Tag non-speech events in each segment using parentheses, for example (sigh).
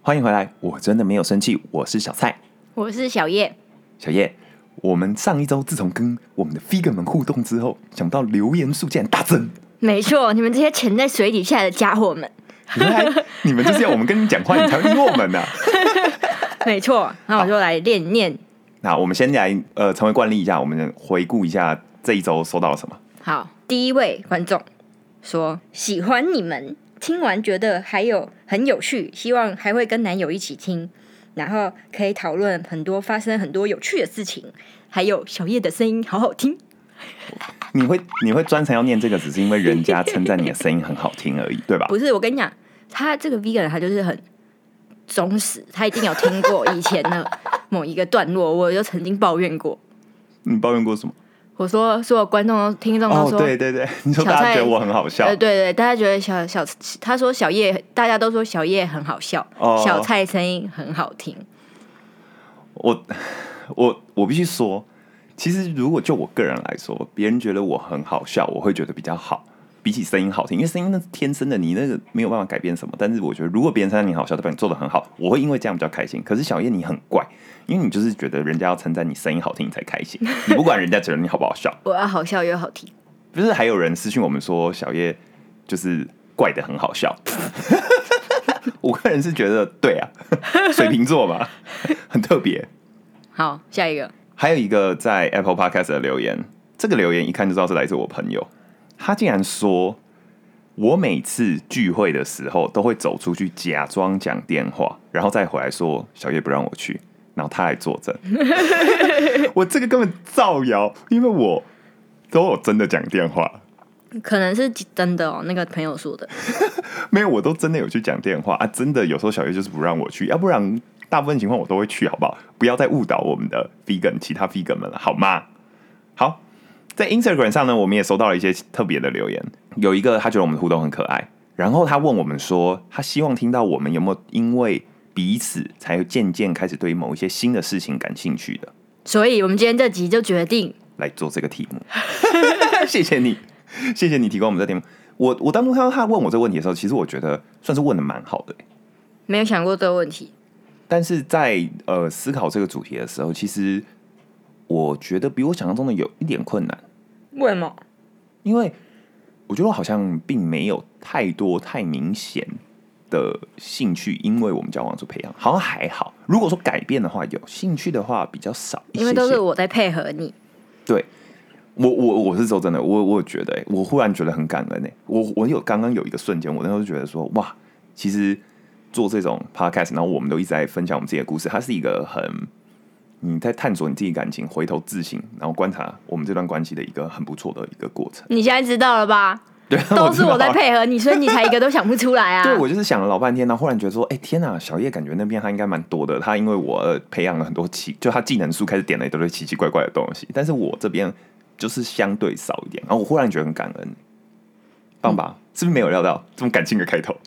欢迎回来，我真的没有生气，我是小蔡。我是小叶，小叶，我们上一周自从跟我们的 figure 们互动之后，想到留言数竟然大增，没错，你们这些潜在水底下的家伙们，原来你们就是要我们跟你讲话，你才会理我们呐、(laughs) 没错，那我就来练念。那我们先来呃，成为惯例一下，我们回顾一下这一周收到了什么。好，第一位观众说喜欢你们，听完觉得还有很有趣，希望还会跟男友一起听，然后可以讨论很多发生很多有趣的事情，还有小叶的声音好好听。你会你会专程要念这个，只是因为人家称赞你的声音很好听而已，对吧？不是，我跟你讲，他这个 vegan 他就是很忠实，他一定有听过以前的某一个段落，我就曾经抱怨过。你抱怨过什么？我说，所有观众都听众都哦，说，对对对，(laughs) 你说大家觉得我很好笑呃，，对对，大家觉得小小，他说小叶，大家都说小叶很好笑，哦小蔡声音很好听。我我我必须说，其实如果就我个人来说，别人觉得我很好笑，我会觉得比较好，比起声音好听，因为声音那是天生的，你那个没有办法改变什么。但是我觉得，如果别人称赞你好笑，代表你做的很好，我会因为这样比较开心。可是小叶你很怪，因为你就是觉得人家要称赞你声音好听你才开心，你不管人家觉得你好不好笑。(laughs) 我要好笑又好听，不是还有人私讯我们说小叶就是怪的很好笑，(laughs) 我个人是觉得对啊，水瓶座嘛，(laughs) 很特别。好，下一个，还有一个在 Apple Podcast 的留言，这个留言一看就知道是来自我朋友，他竟然说。我每次聚会的时候都会走出去假装讲电话，然后再回来说小叶不让我去，然后他来作证。(laughs) 我这个根本造谣，因为我都有真的讲电话，可能是真的哦，那个朋友说的。(laughs) 没有，我都真的有去讲电话啊！真的有时候小月就是不让我去，要不然大部分情况我都会去，好不好？不要再误导我们的 vegan 其他 vegan 们了，好吗？好，在 Instagram 上呢，我们也收到了一些特别的留言，有一个他觉得我们的互动很可爱，然后他问我们说，他希望听到我们有没有因为彼此才渐渐开始对某一些新的事情感兴趣的，所以我们今天这集就决定，来做这个题目。(laughs) 谢谢你，(laughs) 谢谢你提供我们这题目。我我当初看到他问我这个问题的时候，其实我觉得算是问的蛮好的、没有想过这个问题。但是在呃思考这个主题的时候，其实我觉得比我想象中的有一点困难，为什么？因为我觉得我好像并没有太多太明显的兴趣，因为我们交往做培养，好像还好。如果说改变的话，有兴趣的话比较少一些些，因为都是我在配合你。对。我我我是说真的，我我觉得、欸，我忽然觉得很感恩诶、我我有刚刚有一个瞬间，我那时候就觉得说，哇，其实做这种 podcast，然后我们都一直在分享我们自己的故事，它是一个很你在探索你自己感情、回头自省，然后观察我们这段关系的一个很不错的一个过程。你现在知道了吧？对，都是我在配合你，所以你才一个都想不出来啊。(laughs) 对，我就是想了老半天，然后忽然觉得说，哎、天哪，小叶感觉那边他应该蛮多的。他因为我呃培养了很多奇，就他技能书开始点了一堆奇奇怪怪的东西，但是我这边就是相对少一点。然后我忽然觉得很感恩，棒吧？是不是没有料到这么感性的开头？(laughs)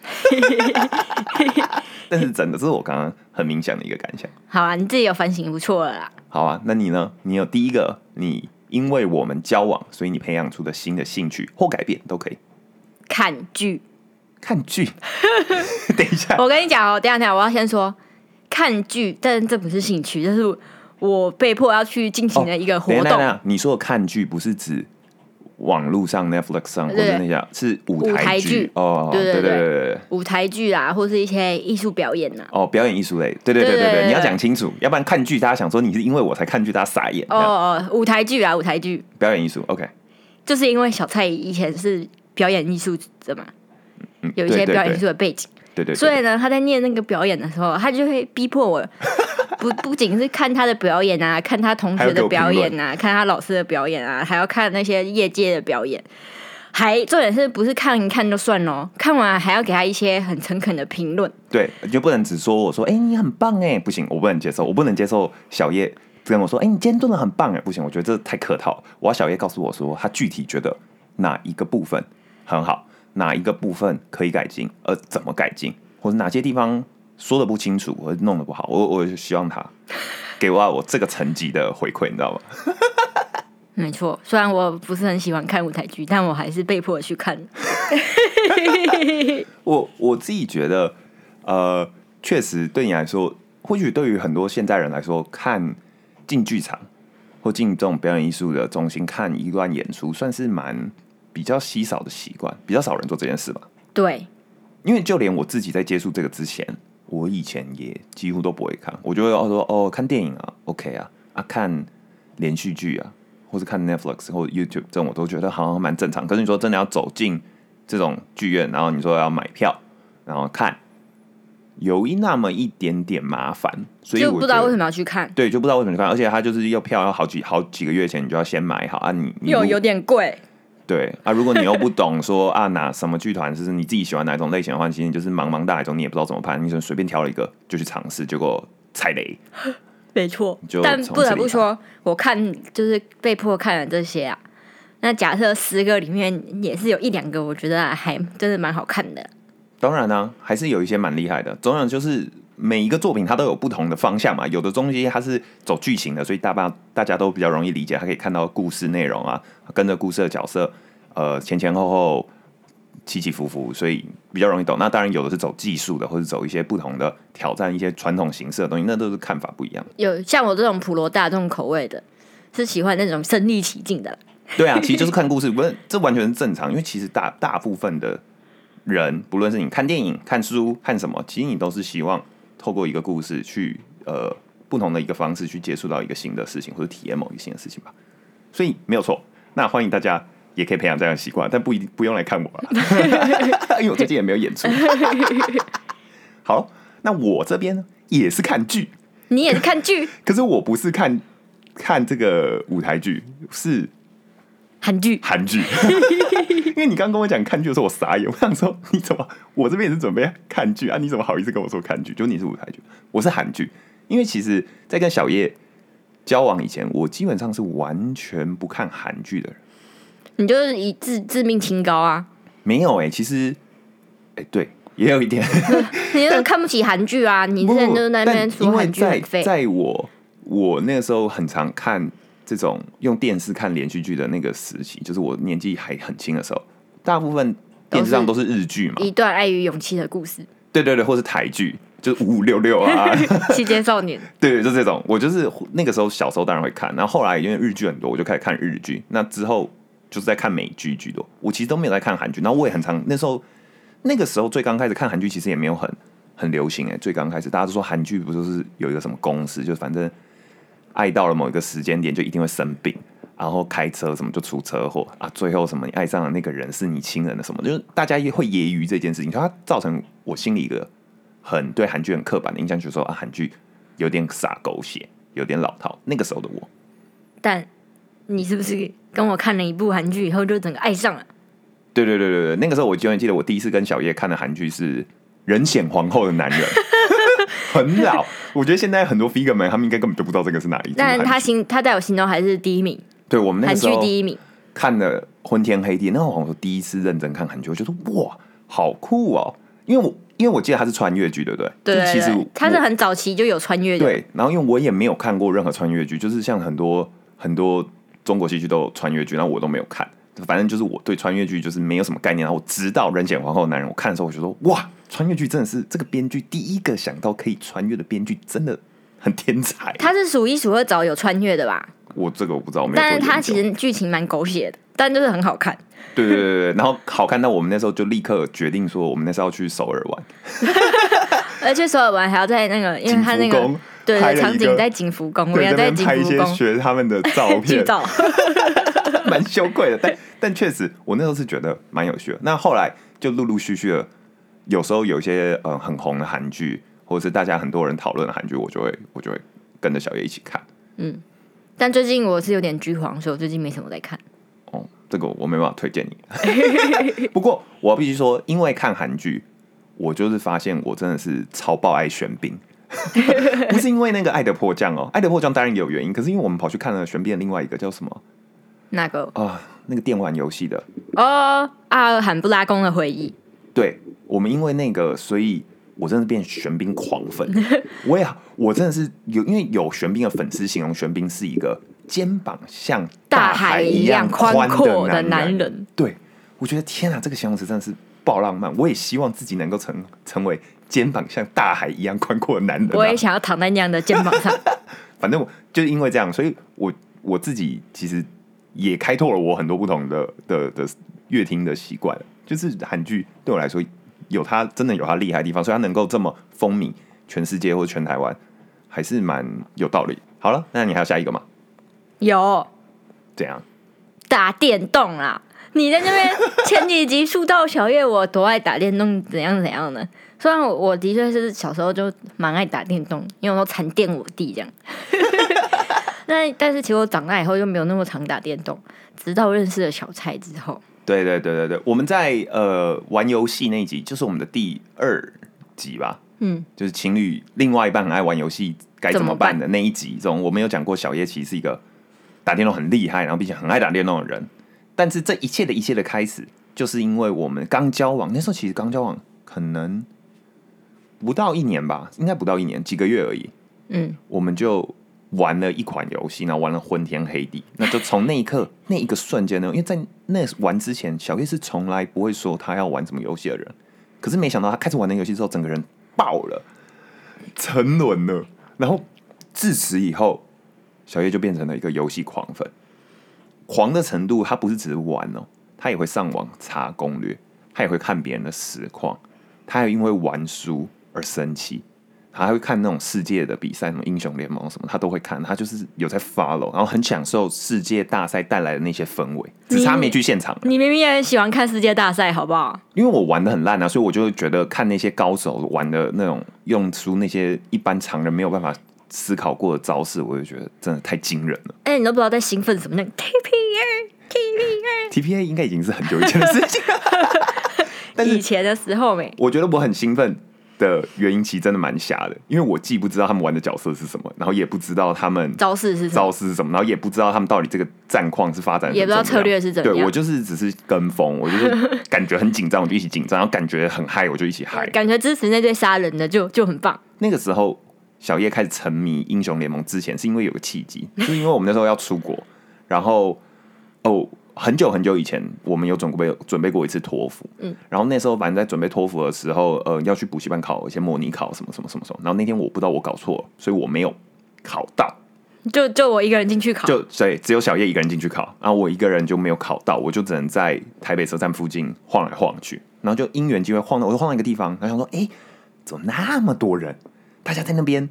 但是真的，这是我刚刚很明显的一个感想。好啊，你自己有反省不错了啦。好啊，那你呢？你有第一个，你因为我们交往，所以你培养出的新的兴趣或改变都可以。看剧，看剧，(laughs) 等一下，我跟你讲哦，等一下等一下，我要先说看剧，但这不是兴趣，这是我被迫要去进行的一个活动。等等，你说的看剧不是指网络上 Netflix 上或对者那些，是舞舞台剧。剧哦。对对对。舞台剧啊，或是一些艺术表演呐。哦，表演艺术类，对对对对对，你要讲清楚，要不然看剧大家想说你是因为我才看剧，大家傻眼。哦哦，舞台剧啊，舞台剧，表演艺术，OK，就是因为小蔡以前是表演艺术的嘛，嗯，有一些表演艺对术的背景，对对，对。所以呢，他在念那个表演的时候，他就会逼迫我，不不仅是看他的表演啊，(laughs) 看他同学的表演啊，看他老师的表演啊，还要看那些业界的表演。还重点是不是看一看就算喽，看完还要给他一些很诚恳的评论。对，你就不能只说我说，哎、你很棒哎，不行，我不能接受，我不能接受小叶跟我说，哎、你今天做的很棒哎，不行，我觉得这太客套。我要小叶告诉我说，他具体觉得哪一个部分很好，哪一个部分可以改进，而怎么改进，或者哪些地方说的不清楚，我弄得不好，我我希望他 (laughs) 给我我这个层级的回馈，你知道吗？(laughs) 没错，虽然我不是很喜欢看舞台剧，但我还是被迫去看。(laughs) 我我自己觉得，呃，确实对你来说，或许对于很多现代人来说，看进剧场或进这种表演艺术的中心看一段演出，算是蛮比较稀少的习惯，比较少人做这件事吧。对，因为就连我自己在接触这个之前，我以前也几乎都不会看。我就会哦说哦，看电影啊，OK 啊啊，看连续剧啊，或是看 Netflix 或者 YouTube 这种，我都觉得好像蛮正常。可是你说真的要走进这种剧院，然后你说要买票，然后看，有一那么一点点麻烦，所以我就不知道为什么要去看，对，就不知道为什么去看，而且它就是要票要好几好几个月前你就要先买好啊你，你如有有点贵。对啊，如果你又不懂说啊哪什么剧团是你自己喜欢哪种类型的话，其实你就是茫茫大海中你也不知道怎么拍，你就随便挑了一个就去尝试，结果踩雷。没错，但不得不说，我看就是被迫看了这些啊。那假设十个里面也是有一两个，我觉得还真的蛮好看的。当然呢、还是有一些蛮厉害的。总有就是每一个作品它都有不同的方向嘛，有的东西它是走剧情的，所以大家大家都比较容易理解，它可以看到故事内容啊，跟着故事的角色，呃前前后后起起伏伏，所以比较容易懂。那当然有的是走技术的，或者走一些不同的挑战一些传统形式的东西，那都是看法不一样。有像我这种普罗大众口味的，是喜欢那种身临其境的。对啊，其实就是看故事，(laughs) 不是这完全是正常，因为其实大大部分的人，不论是你看电影、看书、看什么，其实你都是希望透过一个故事去呃不同的一个方式去接触到一个新的事情，或者体验某一个新的事情吧。所以没有错，那欢迎大家也可以培养这样的习惯，但不一定不用来看我了，(laughs) 因为我最近也没有演出。好，那我这边呢也是看剧，你也是看剧？(laughs) 可是我不是看看这个舞台剧，是韩剧，韩剧，因为你刚跟我讲看剧的时候，我傻眼，(laughs) 我想说你怎么，我这边也是准备看剧啊，你怎么好意思跟我说看剧？就你是舞台剧，我是韩剧。因为其实，在跟小叶交往以前，我基本上是完全不看韩剧的人。你就是以自自命清高啊！没有哎、其实，哎、对，也有一点。(laughs) 你就是看不起韩剧啊！你之前就是在那边说韩剧在很废，在我我那个时候很常看这种用电视看连续剧的那个时期，就是我年纪还很轻的时候，大部分电视上都是日剧嘛，一段爱与勇气的故事，对对对，或是台剧，就是五五六六啊，(laughs) 期间少年。对 (laughs) 对，就这种。我就是那个时候小时候当然会看，然后后来因为日剧很多，我就开始看日剧。那之后就是在看美剧居多，我其实都没有在看韩剧。然后我也很常那时候那个时候最刚开始看韩剧，其实也没有很很流行哎、最刚开始大家都说韩剧不就是有一个什么公司，就反正爱到了某一个时间点就一定会生病。然后开车什么就出车祸啊，最后什么你爱上的那个人是你亲人的什么，就是大家也会揶揄这件事情，它造成我心里一个很对韩剧很刻板的印象，就是说啊，韩剧有点洒狗血，有点老套。那个时候的我，但你是不是跟我看了一部韩剧以后就整个爱上了？对对对对对，那个时候我永远记得我第一次跟小叶看的韩剧是《人显皇后的男人》，很老。我觉得现在很多 figure 们他们应该根本就不知道这个是哪一。但他心他在我心中还是第一名，对我们那韩个时候剧第一名。看了《昏天黑地》，那我好像第一次认真看韩剧，我就说哇，好酷哦！因为我因为我记得他是穿越剧，对不对？对其实对，他是很早期就有穿越的。对，然后因为我也没有看过任何穿越剧，就是像很多很多中国戏剧都有穿越剧，然后我都没有看。反正就是我对穿越剧就是没有什么概念，然后我直到《人显皇后的男人》，我看的时候我就说哇，穿越剧真的是这个编剧第一个想到可以穿越的编剧，真的很天才。他是数一数二早有穿越的吧？我这个我不知道，我没有但是。他其实剧情蛮狗血的，但就是很好看。对对对然后好看到我们那时候就立刻决定说，我们那时候要去首尔玩，(laughs) 而且首尔玩还要在那个，因为他那个对场景在景福宫，我对，要在拍一些学他们的照 (laughs) 片。(laughs) 蛮羞愧的，但但确实，我那时候是觉得蛮有趣的。那后来就陆陆续续的，有时候有一些呃很红的韩剧，或者是大家很多人讨论的韩剧，我就会我就会跟着小叶一起看。嗯但最近我是有点剧荒，所以我最近没什么在看。哦，这个我没办法推荐你。(laughs) 不过我必须说，因为看韩剧，我就是发现我真的是超爆爱玄彬。(laughs) 不是因为那个《爱的迫降》哦，《爱的迫降》当然也有原因，可是因为我们跑去看了玄彬的另外一个叫什么那个啊、那个电玩游戏的，哦，阿尔罕布拉宫的回忆，对我们因为那个，所以我真的变玄彬狂粉。(laughs) 我也我真的是有，因为有玄彬的粉丝形容玄彬是一个肩膀像大海海一样宽宽阔的男男人。对，我觉得天啊，这个形容词真的是爆浪漫。我也希望自己能够成成为肩膀像大海一样宽阔的男人、啊。我也想要躺在那样的肩膀上。(laughs) 反正我就是因为这样，所以我我自己其实也开拓了我很多不同的的的乐听的习惯。就是韩剧对我来说有它真的有它厉害的地方，所以它能够这么风靡全世界或者全台湾，还是蛮有道理。好了，那你还有下一个吗？有怎样？打电动啦！你在那边前几集树到小叶，我多爱打电动，怎样怎样的？虽然我我的确是小时候就蛮爱打电动，因为我都残电我弟这样。那但是其实我长大以后就没有那么常打电动，直到认识了小蔡之后。对对对对对，我们在呃玩游戏那一集，就是我们的第二集吧，嗯，就是情侣另外一半很爱玩游戏该怎么办的那一集中，我们有讲过小叶其实是一个打电动很厉害，然后并且很爱打电动的人。但是这一切的一切的开始，就是因为我们刚交往，那时候其实刚交往，可能不到一年吧，应该不到一年，几个月而已。嗯，我们就玩了一款游戏，然后玩了昏天黑地。那就从那一刻 (laughs) 那一个瞬间呢，因为在那玩之前，小叶是从来不会说他要玩什么游戏的人。可是没想到他开始玩那个游戏之后，整个人爆了，沉沦了。然后自此以后，小叶就变成了一个游戏狂粉。狂的程度，他不是只是玩哦，他也会上网查攻略，他也会看别人的实况，他也因为玩输而生气，他还会看那种世界的比赛，什么英雄联盟什么，他都会看。他就是有在 follow，然后很享受世界大赛带来的那些氛围，只差没去现场。你明明也很喜欢看世界大赛，好不好？因为我玩的很烂啊，所以我就觉得看那些高手玩的那种用出那些一般常人没有办法思考过的招式，我就觉得真的太惊人了。哎、你都不知道在兴奋什么，那个 TPA TPA，TPA 应该已经是很久以前的事情了，(laughs) 以前的时候没。我觉得我很兴奋的原因，其实真的蛮瞎的，因为我既不知道他们玩的角色是什么，然后也不知道他们招式是？招式是什么，然后也不知道他们到底这个战况是发展得也不知道策略是怎么样对我就是只是跟风，(laughs) 我就是感觉很紧张，我就一起紧张，然后感觉很嗨，我就一起嗨。感觉支持那对杀人的就就很棒。那个时候，小叶开始沉迷英雄联盟之前，是因为有个契机，是因为我们那时候要出国，然后哦，很久很久以前，我们有准备准备过一次托福，嗯，然后那时候反正在准备托福的时候，呃，要去补习班考一些模拟考什么什么什么。什么，然后那天我不知道我搞错了，所以我没有考到，就就我一个人进去考，就对只有小叶一个人进去考，然后我一个人就没有考到，我就只能在台北车站附近晃来晃去，然后就因缘机会晃到，我就晃到一个地方，然后想说，哎、怎么那么多人？大家在那边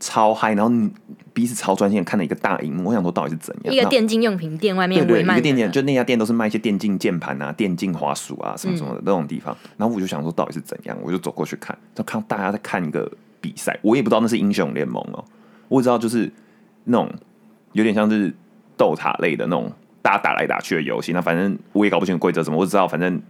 超嗨，然后彼此超专心的看了一个大荧幕，我想说到底是怎样？一个电竞用品店外面对对，一个电竞，就那家店都是卖一些电竞键盘啊、电竞滑鼠啊什么什么的那种地方。然后我就想说到底是怎样，我就走过去看，就看大家在看一个比赛，我也不知道那是英雄联盟哦，我只知道就是那种有点像是斗塔类的那种大家打来打去的游戏。那反正我也搞不清楚规则什么，我只知道反正。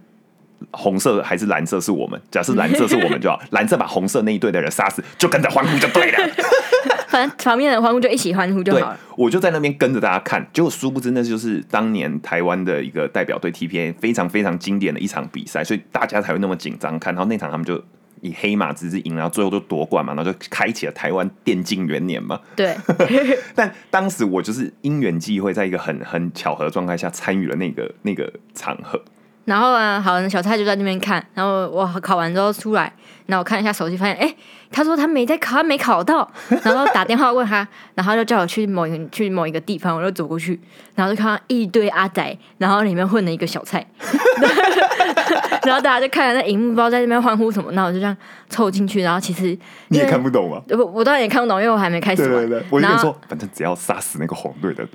红色还是蓝色是我们，假设蓝色是我们就好，(laughs) 蓝色把红色那一队的人杀死，就跟着欢呼就对了。(laughs) 反正旁边的人欢呼就一起欢呼就好了。，我就在那边跟着大家看，结果殊不知那就是当年台湾的一个代表队 TPA 非常非常经典的一场比赛，所以大家才会那么紧张看。然后那场他们就以黑马之姿赢，然后最后就夺冠嘛，然后就开启了台湾电竞元年嘛。对，(laughs) 但当时我就是因缘际会，在一个很很巧合的状态下参与了那个那个场合。然后啊，好，小蔡就在那边看，然后我考完之后出来，然后我看一下手机，发现哎，他说他没在考，他没考到，然后打电话问他，然后就叫我去某一个去某一个地方，我就走过去，然后就看到一堆阿仔，然后里面混了一个小蔡，(laughs) 然后大家就看着那荧幕，不知道在那边欢呼什么，那我就这样凑进去，然后其实你也看不懂吗？我我当然也看不懂，因为我还没开始玩，对对对，我就跟你说，反正只要杀死那个红队的，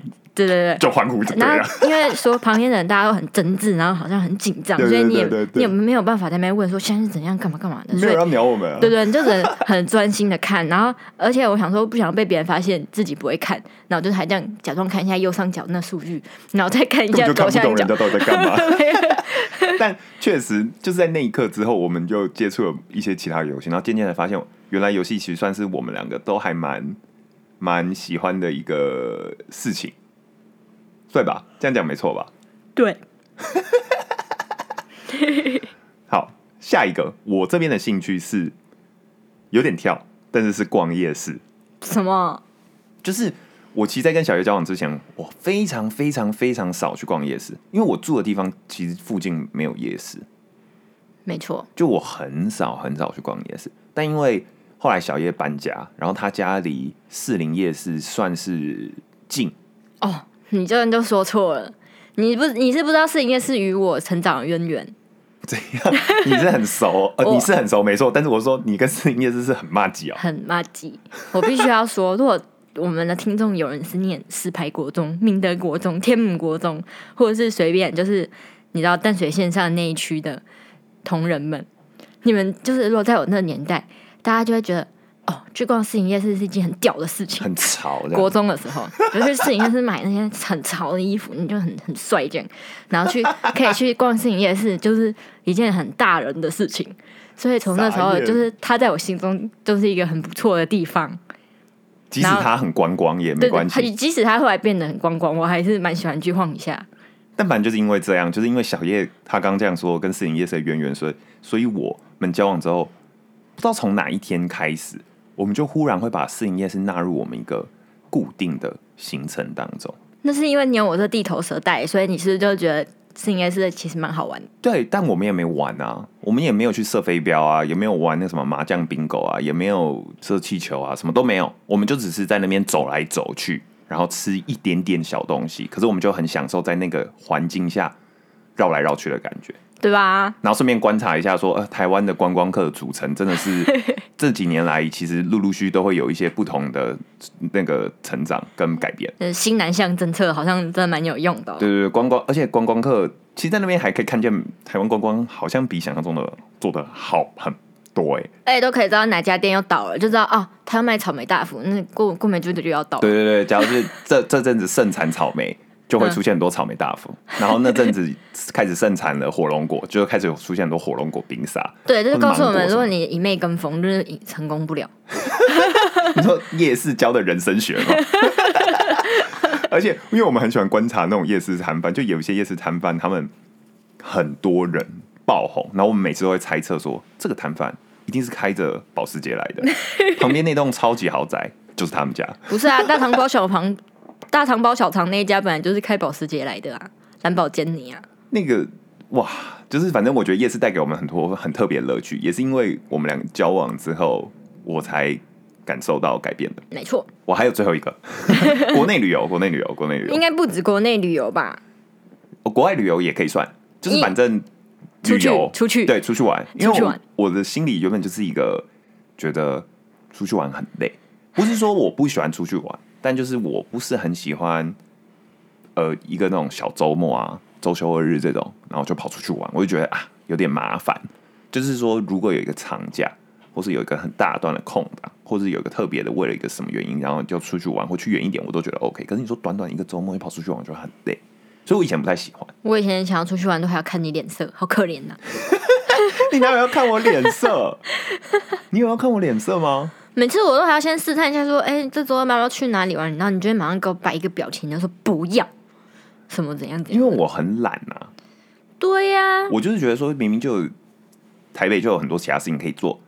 对对对，就欢呼就对了。因为说旁边的人大家都很真挚，然后好像很紧张，所以你也你也没有办法在那边问说现在是怎样干嘛干嘛的，没有人要鸟我们、啊，对对，你就只能很专心的看，然后而且我想说不想被别人发现自己不会看，然后就还这样假装看一下右上角那数据，然后再看一下左下角。到底在干嘛。(laughs) (laughs) 但确实就是在那一刻之后，我们就接触了一些其他游戏，然后渐渐的发现，原来游戏其实算是我们两个都还蛮蛮喜欢的一个事情，对吧？这样讲没错吧？对，(laughs) 好，下一个，我这边的兴趣是有点跳，但是是逛夜市，什么？就是我其实，在跟小叶交往之前，我非常非常非常少去逛夜市，因为我住的地方其实附近没有夜市，没错，就我很少很少去逛夜市。但因为后来小叶搬家，然后他家离士林夜市算是近，哦，你这人就说错了，你不你是不知道士林夜市与我成长的渊源。(laughs) 怎样？你是很熟，(laughs) 呃，你是很熟，没错。但是我说你跟士林夜市是很骂鸡哦。很骂鸡。我必须要说，如果我们的听众有人是念石牌国中、明德国中、天母国中，或者是随便就是你知道淡水线上那一区的同仁们，你们就是如果在我那个年代，大家就会觉得哦，去逛市营夜市是一件很屌的事情。很潮这国，中的时候，(laughs) 就去市营夜市买那些很潮的衣服，你就很很帅这样，然后去 (laughs) 可以去逛市营夜市，就是一件很大人的事情。所以从那时候，就是他在我心中就是一个很不错的地方。即使他很观光也没对，关他系。即使他后来变得很观光，我还是蛮喜欢去晃一下。但反正就是因为这样，就是因为小叶他刚这样说跟士林夜市的渊源，所以所以我们交往之后，不知道从哪一天开始，我们就忽然会把士林夜市纳入我们一个固定的行程当中。那是因为你有我这地头蛇带，所以你是不是就觉得试营夜市其实蛮好玩的？对，但我们也没玩啊，我们也没有去射飞镖啊，也没有玩那什么麻将、bingo 啊，也没有射气球啊，什么都没有。我们就只是在那边走来走去，然后吃一点点小东西。可是我们就很享受在那个环境下绕来绕去的感觉，对吧？然后顺便观察一下说，呃，台湾的观光客的组成真的是 (laughs) 这几年来，其实陆陆续续都会有一些不同的那个成长跟改变。呃，新南向政策好像真的蛮有用的、哦。对对对，观光，而且观光客其实在那边还可以看见台湾观光好像比想象中的做的好很多哎、而且都可以知道哪家店又倒了，就知道哦，他要卖草莓大福，那过过没多久就要倒了。对对对，假如是这这阵子盛产草莓，就会出现很多草莓大福，然后那阵子开始盛产了火龙果，就开始有出现很多火龙果冰沙。对，就是告诉我们，如果你一昧跟风，就是成功不了。(laughs) 你说夜市教的人生学吗？(laughs) 而且，因为我们很喜欢观察那种夜市摊贩，就有一些夜市摊贩，他们很多人爆红，然后我们每次都会猜测说，这个摊贩一定是开着保时捷来的，(laughs) 旁边那栋超级豪宅就是他们家。不是啊，大肠包小肠，大肠包小肠那一家本来就是开保时捷来的啊，蓝宝坚尼啊。那个哇，就是反正我觉得夜市带给我们很多很特别的乐趣，也是因为我们两个交往之后，我才感受到改变的。没错，我还有最后一个，(laughs) 国内旅游，国内旅游，国内旅游应，该不止国内旅游吧？哦国外旅游也可以算，就是反正出去旅游出去对出去玩，因为我我的心里原本就是一个觉得出去玩很累，不是说我不喜欢出去玩，但就是我不是很喜欢呃一个那种小周末啊、周休二日这种，然后就跑出去玩，我就觉得啊有点麻烦。就是说，如果有一个长假，或是有一个很大段的空档，或是有一个特别的为了一个什么原因，然后就出去玩或去远一点，我都觉得 OK。可是你说短短一个周末你跑出去玩，就很累，所以我以前不太喜欢。我以前想要出去玩，都还要看你脸色，好可怜呐、(laughs) 你哪有要看我脸色？(laughs) 你有要看我脸色吗？每次我都还要先试探一下，说，哎、这周要不要去哪里玩？然后你就会马上给我摆一个表情，然后说不要，什么怎样怎样。因为我很懒啊，对呀、我就是觉得说，明明就台北就有很多其他事情可以做，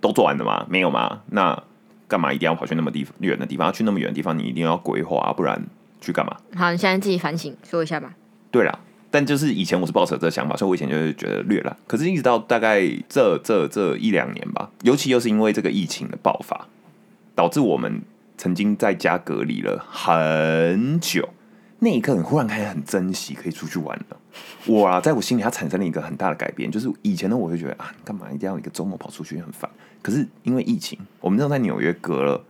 都做完了吗？没有吗？那干嘛一定要跑去那么地远的地方？去那么远的地方，你一定要规划、啊，不然去干嘛？好，你现在自己反省说一下吧。对啦，但就是以前我是抱持这个想法，所以我以前就是觉得略懒。可是，一直到大概这这这一两年吧，尤其又是因为这个疫情的爆发，导致我们曾经在家隔离了很久。那一刻，你忽然开始很珍惜可以出去玩了。我啊，在我心里，它产生了一个很大的改变，就是以前呢，我会觉得啊，干嘛一定要一个周末跑出去很烦。可是因为疫情，我们那时候在纽约隔了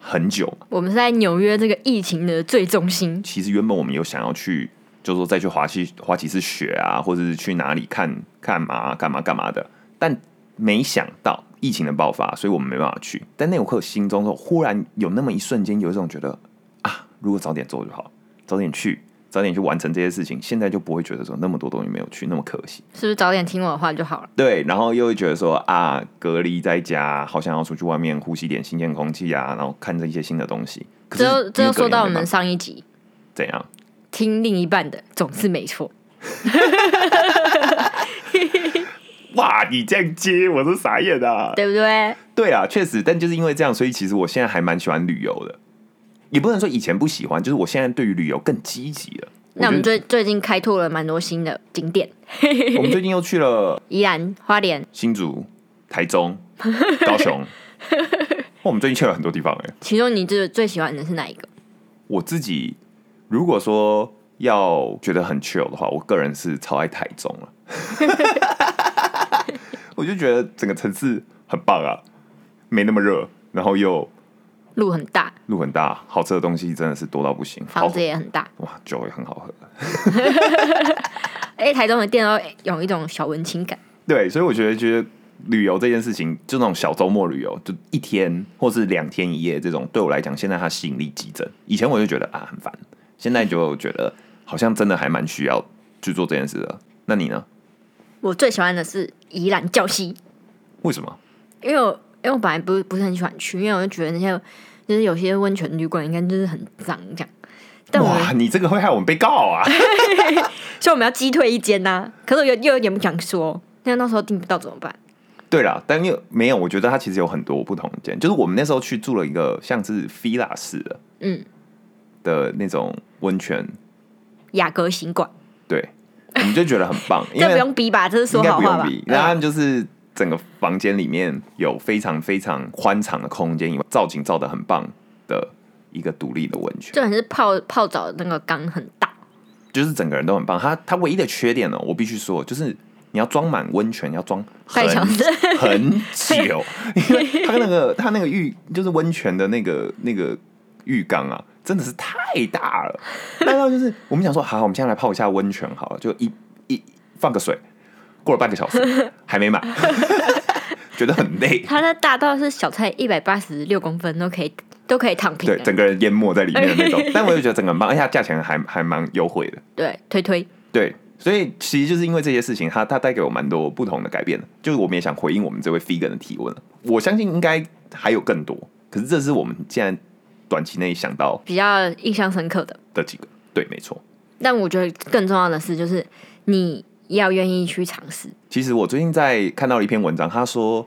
很久，我们是在纽约这个疫情的最中心，其实原本我们有想要去，就是说再去滑去滑几次雪啊，或者是去哪里看看嘛，干嘛干嘛的。但没想到疫情的爆发，所以我们没办法去。但那一刻心中忽然有那么一瞬间，有一种觉得啊，如果早点做就好，早点去，早点去完成这些事情，现在就不会觉得说那么多东西没有去，那么可惜。是不是早点听我的话就好了？对，然后又会觉得说啊，隔离在家，好想要出去外面呼吸点新鲜空气啊，然后看这一些新的东西。可是这又这又说到我们上一集，怎样？听另一半的总是没错。(laughs) 哇，你这样接我是傻眼啊！对不对？对啊，确实，但就是因为这样，所以其实我现在还蛮喜欢旅游的。也不能说以前不喜欢，就是我现在对于旅游更积极了。那我们最最近开拓了蛮多新的景点，(laughs) 我们最近又去了 (laughs) 宜兰花莲，新竹、台中、高雄。我们最近去了很多地方哎、其中你最最喜欢的是哪一个？我自己如果说要觉得很 chill 的话，我个人是超爱台中了。(laughs) 我就觉得整个城市很棒啊，没那么热，然后又路很大，路很大，好吃的东西真的是多到不行，房子也很大，哇，酒也很好喝。(laughs) 而且台中的店都有一种小文青感。对，所以我觉得觉得旅游这件事情，就那种小周末旅游，就一天或是两天一夜这种，对我来讲，现在它吸引力激增。以前我就觉得啊很烦，现在就觉得好像真的还蛮需要去做这件事的。那你呢？我最喜欢的是宜兰礁溪，为什么？因为我因为我本来不是不是很喜欢去，因为我就觉得那些就是有些温泉旅馆应该就是很脏这样。但我哇，你这个会害我们被告啊！(laughs) 所以我们要击退一间呐、可是我又又有点不想说，那到时候订不到怎么办？对啦，但因为没有，我觉得它其实有很多不同的间，就是我们那时候去住了一个像是 villa 式的嗯，的那种温泉，雅阁行馆，对，我们就觉得很棒，(laughs) 因这不用比吧？这是说应该好话吧？不用比，那他嗯们就是整个房间里面有非常非常宽敞的空间，以外造景造的很棒的一个独立的温泉，就很是泡泡澡的那个缸很大，就是整个人都很棒。它它唯一的缺点呢，我必须说，就是你要装满温泉要装很很久，(laughs) 因为它那个它那个浴就是温泉的那个那个浴缸啊，真的是太大了。(laughs) 大到就是我们想说，好，我们现在来泡一下温泉好了，就一一放个水，过了半个小时 (laughs) 还没满，(laughs) 觉得很累。它的大到是小菜一百八十六公分都可以都可以躺平对，整个人淹没在里面的那种，但我就觉得整个很棒，而且它价钱还还蛮优惠的。对推推，对，所以其实就是因为这些事情，它它带给我蛮多不同的改变的。就是我们也想回应我们这位 Figan 的提问了，我相信应该还有更多，可是这是我们现在短期内想到比较印象深刻的。的几个。对，没错。但我觉得更重要的是，就是你要愿意去尝试。其实我最近在看到了一篇文章，他说、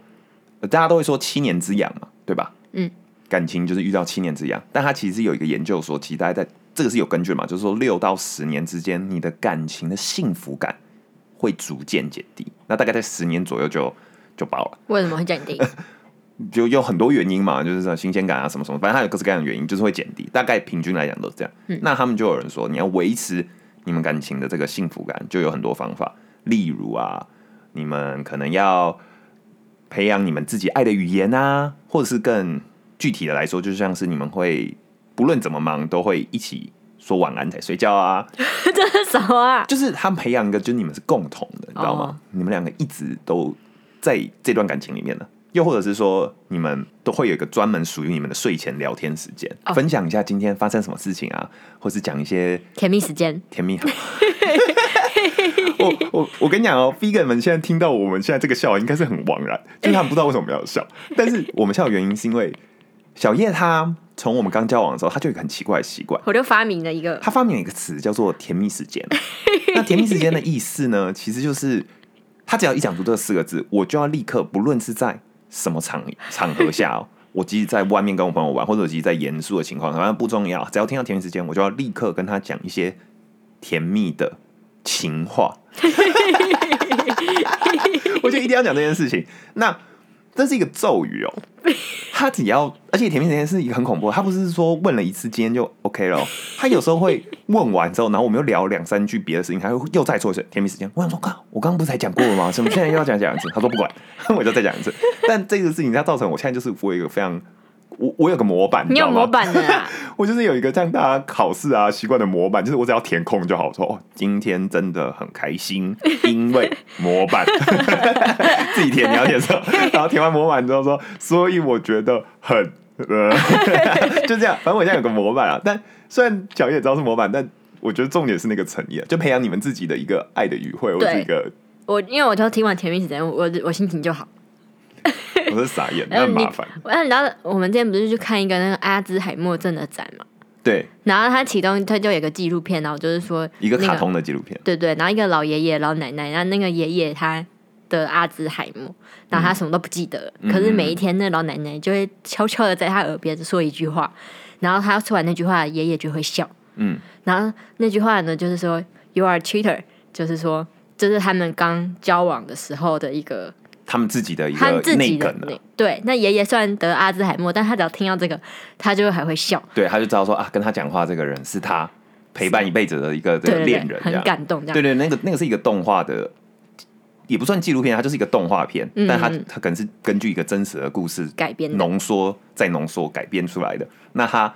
呃大家都会说七年之痒嘛，对吧？嗯，感情就是遇到七年之痒，但他其实有一个研究说，其实大家在这个是有根据的嘛，就是说六到十年之间，你的感情的幸福感会逐渐减低，那大概在十年左右就就爆了。为什么会降低？(laughs) 就有很多原因嘛，就是说新鲜感啊什么什么，反正它有各式各样的原因，就是会减低。大概平均来讲都是这样。那他们就有人说，你要维持你们感情的这个幸福感，就有很多方法。例如啊，你们可能要培养你们自己爱的语言啊，或者是更具体的来说，就像是你们会不论怎么忙都会一起说晚安才睡觉啊。(laughs) 这是什么啊？就是他们培养一个，就是你们是共同的，你知道吗？哦你们两个一直都在这段感情里面呢。又或者是说，你们都会有一个专门属于你们的睡前聊天时间，哦分享一下今天发生什么事情啊，或是讲一些甜蜜时间，甜蜜。我我我跟你讲哦，Vegan 们现在听到我们现在这个笑，应该是很茫然，就是他们不知道为什么要笑。但是我们笑的原因是因为小叶她从我们刚交往的时候，她就有一个很奇怪的习惯，我就发明了一个他发明了一个词叫做“甜蜜时间”。那甜蜜时间的意思呢，其实就是他只要一讲出这四个字，我就要立刻，不论是在什么场 (laughs) 场合下哦，我即使在外面跟我朋友玩，或者即使在严肃的情况，反正不重要，只要听到甜蜜时间，我就要立刻跟他讲一些甜蜜的情话。(laughs) 我就一定要讲这件事情。那这是一个咒语哦，(laughs) 他只要，而且甜蜜甜甜是一个很恐怖，他不是说问了一次今天就 OK 了哦，他有时候会问完之后，然后我们又聊两三句别的事情，他会又再做一次甜蜜时间。我想说，靠，我刚刚不是才讲过了吗？怎么现在又要讲讲一次？他说不管，(laughs) 我就再讲一次。但这个事情它造成我现在就是我有一个非常。我我有个模板，你有模板的啦，(laughs) 我就是有一个像大家考试啊习惯的模板，就是我只要填空就好。说哦，今天真的很开心，因为 (laughs) 模板 (laughs) 自己填，你要填什么？然后填完模板之后说，所以我觉得很呃，就这样。反正我现在有个模板啊，但虽然小叶也知道是模板，但我觉得重点是那个诚意啊，就培养你们自己的一个爱的语汇，或是一个我因为我就听完甜蜜时间，我我我心情就好。我是傻眼，(laughs) 很麻烦。，那你知道我们今天不是去看一个那个阿兹海默症的展嘛？对，然后他启动，他就有个纪录片，然后就是说一个卡通的纪录片，对对，然后一个老爷爷、老奶奶，然后那个爷爷他的阿兹海默，然后他什么都不记得，可是每一天那老奶奶就会悄悄的在他耳边说一句话，然后他说完那句话，爷爷就会笑。嗯，然后那句话呢，就是说 “You are cheater”，就是说这是他们刚交往的时候的一个他们自己的一他个内梗啊那对。那爷爷虽然得阿兹海默，但他只要听到这个，他就还会笑，对，他就知道说啊，跟他讲话这个人是他陪伴一辈子的一个恋人，很。感动这样。对对，那个那个是一个动画的，也不算纪录片，它就是一个动画片，嗯但它嗯它可能是根据一个真实的故事改编浓缩再浓缩改编出来的。那它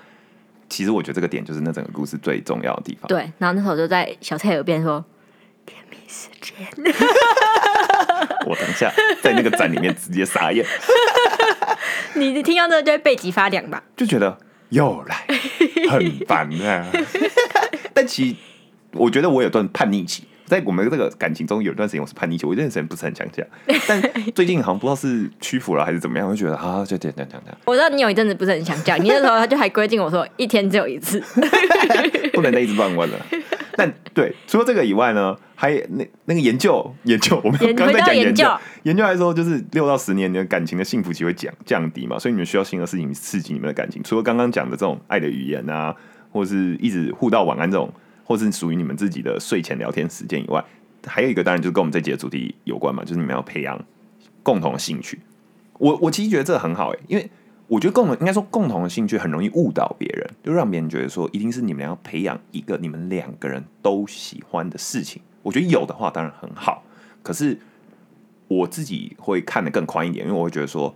其实我觉得这个点就是那整个故事最重要的地方。对，然后那时候就在小蔡耳边说：“甜蜜时间。我等一下在那个展里面直接傻眼，” (laughs) 你听到这个就会背脊发凉吧？就觉得又来，很烦啊。(laughs) 但其实我觉得我有段叛逆期，在我们这个感情中有一段时间我是叛逆期，我一段时间不是很想讲，但最近好像不知道是屈服了还是怎么样，我就觉得啊，就这样这样，我知道你有一阵子不是很想讲，你那时候他就还规定我说一天只有一次。(laughs) 不能再一直乱问了。(laughs) 但对，除了这个以外呢，还那那个研究研究，我们研刚刚在讲研究研究，来说就是六到十年你的感情的幸福期会降降低嘛，所以你们需要新的事情刺激你们的感情。除了刚刚讲的这种爱的语言啊，或是一直互道晚安这种，或是属于你们自己的睡前聊天时间以外，还有一个当然就是跟我们这节的主题有关嘛，就是你们要培养共同的兴趣。我我其实觉得这很好诶、因为我觉得共同应该说共同的兴趣很容易误导别人，就让别人觉得说一定是你们要培养一个你们两个人都喜欢的事情。我觉得有的话当然很好，可是我自己会看得更宽一点，因为我会觉得说，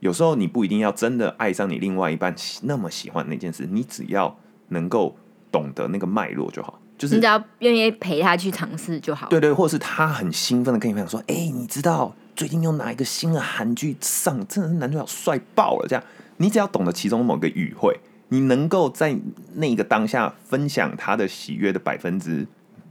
有时候你不一定要真的爱上你另外一半喜那么喜欢那件事，你只要能够懂得那个脉络就好，就是你只要愿意陪他去尝试就好。对对，或者是他很兴奋的跟你分享说：“哎、你知道最近又哪一个新的韩剧上，真的是男主角帅爆了。”这样，你只要懂得其中某个语汇，你能够在那个当下分享他的喜悦的百分之，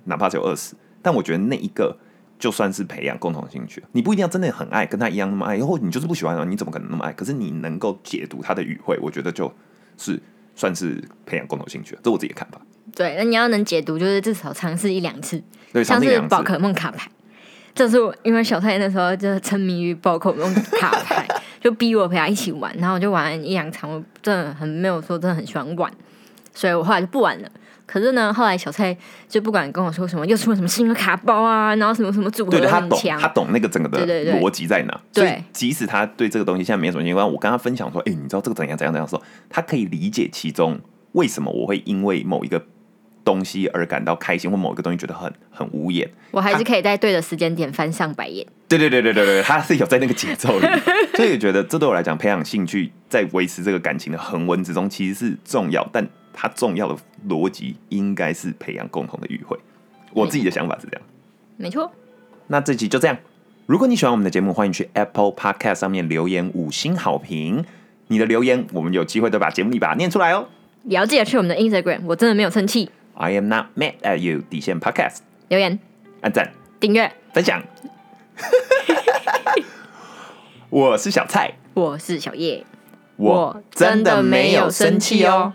哪怕只有二十，但我觉得那一个就算是培养共同兴趣。你不一定要真的很爱，跟他一样那么爱，或你就是不喜欢的，你怎么可能那么爱？可是你能够解读他的语汇，我觉得就是算是培养共同兴趣，这我自己的看法。对，那你要能解读，就是至少尝试一两次，对，像是宝可梦卡牌。这是我因为小蔡那时候就是沉迷于宝可梦卡牌，(laughs) 就逼我陪他一起玩，然后我就玩一两场，我真的很没有说真的很喜欢玩，所以我后来就不玩了。可是呢，后来小蔡就不管跟我说什么，又出了什么新的卡包啊，然后什么什么组合对对，他懂，他，懂那个整个的逻辑在哪。对所以即使他对这个东西现在没什么兴趣，我跟他分享说：“哎、你知道这个怎样怎样怎样的时候，他可以理解其中为什么我会因为某一个东西而感到开心，或某一个东西觉得很很无言。我还是可以在对的时间点翻上白眼。对对对对对对，他是有在那个节奏里，所以我觉得这对我来讲，培养兴趣在维持这个感情的恒温之中，其实是重要，但它重要的逻辑应该是培养共同的语汇。我自己的想法是这样。没错，那这集就这样。如果你喜欢我们的节目，欢迎去 Apple Podcast 上面留言五星好评。你的留言，我们有机会都把节目里把它念出来哦。也要记得去我们的 Instagram，我真的没有生气。I am not mad at you 底线 Podcast，留言、按赞、订阅，分享。(laughs) 我是小蔡，我是小叶，我真的没有生气哦。